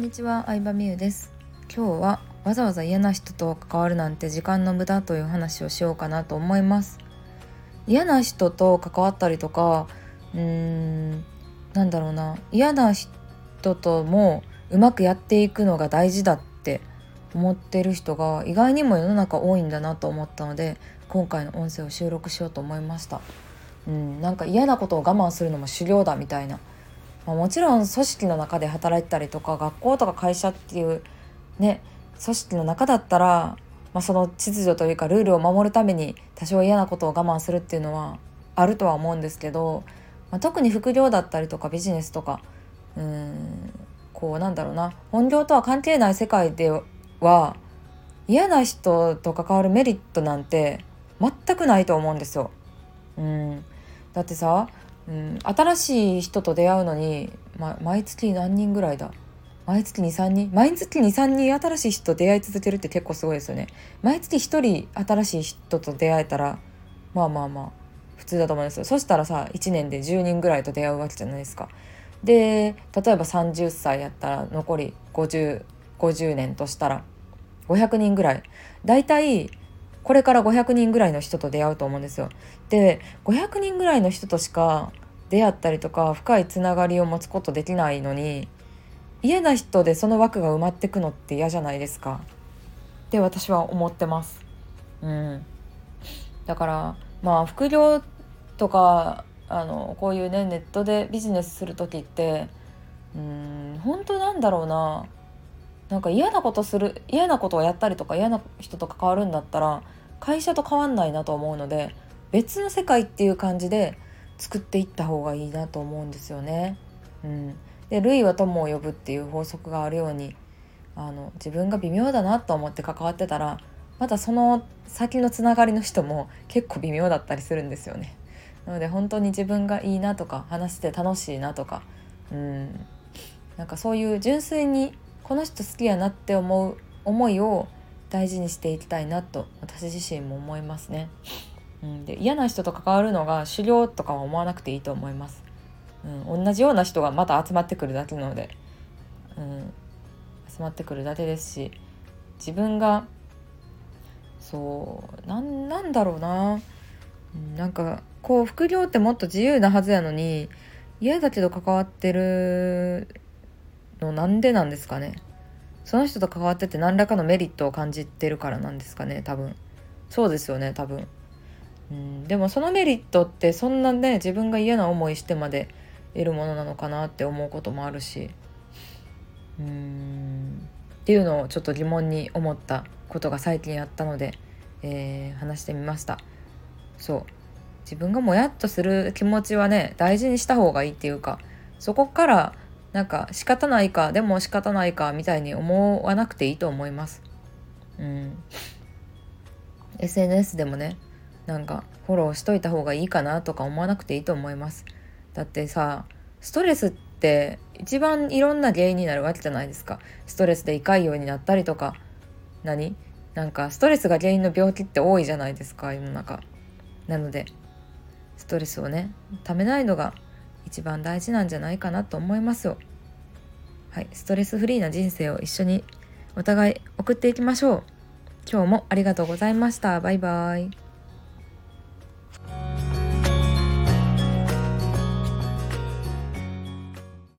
んにちは、相葉美優です。今日はわざわざ嫌な人と関わるなんて時間の無駄という話をしようかなと思います。嫌な人と関わったりとかうーんなんだろうな。嫌な人ともうまくやっていくのが大事だって思ってる人が意外にも世の中多いんだなと思ったので今回の音声を収録しようと思いました。うん、なんか嫌なことを我慢するのも修行だみたいなまあ、もちろん組織の中で働いたりとか学校とか会社っていうね組織の中だったら、まあ、その秩序というかルールを守るために多少嫌なことを我慢するっていうのはあるとは思うんですけど、まあ、特に副業だったりとかビジネスとかうーんこうなんだろうな本業とは関係ない世界では嫌な人と関わるメリットなんて全くないと思うんですよ。うん、だってさうん、新しい人と出会うのに、ま、毎月何人ぐらいだ？毎月23人？毎月23人新しい人と出会い続けるって結構すごいですよね。毎月1人新しい人と出会えたらまあまあまあ普通だと思いますそしたらさ1年で10人ぐらいと出会うわけじゃないですか。で例えば30歳やったら残り5050 50年としたら500人ぐらい。大体これから500人ぐらいの人と出会うと思うんですよ。で500人ぐらいの人としか出会ったりとか深いつながりを持つことできないのに嫌な人でその枠が埋まってくのって嫌じゃないですかって私は思ってます。うん、だからまあ副業とかあのこういうねネットでビジネスする時ってうん本当なんだろうななんか嫌なことする嫌なことをやったりとか嫌な人と関わるんだったら会社と変わんないなと思うので別の世界っていう感じで作っていった方がいいなと思うんですよね。うん、で類は友を呼ぶっていう法則があるようにあの自分が微妙だなと思って関わってたらまたその先のつながりの人も結構微妙だったりするんですよね。なので本当に自分がいいなとか話して楽しいなとかうんなんかそういう純粋にこの人好きやなって思う思いを大事にしていきたいなと私自身も思いますね。うん、で嫌な人と関わるのが修行とかは思わなくていいと思います。うん、同じような人がまた集まってくるだけなので、うん、集まってくるだけですし自分がそうななんだろうな、うん、なんかこう副業ってもっと自由なはずやのに嫌だけど関わってるのなんでなんですかね。その人と関わってて何らかのメリットを感じてるからなんですかね多分。そうですよね多分。うんでもそのメリットってそんなね自分が嫌な思いしてまで得るものなのかなって思うこともあるし。うんっていうのをちょっと疑問に思ったことが最近あったので、えー、話してみました。そう。自分がもやっとする気持ちはね大事にした方がいいっていうかそこからなんか仕方ないかでも仕方ないかみたいに思わなくていいと思います。うん、SNS でもねなんかフォローしといた方がいいかなとか思わなくていいと思います。だってさストレスって一番いろんな原因になるわけじゃないですか。ストレスで胃潰瘍になったりとか何？なんかストレスが原因の病気って多いじゃないですか世の中。なのでストレスをねためないのが一番大事なんじゃないかなと思いますよ。はい、ストレスフリーな人生を一緒にお互い送っていきましょう。今日もありがとうございました。バイバイ。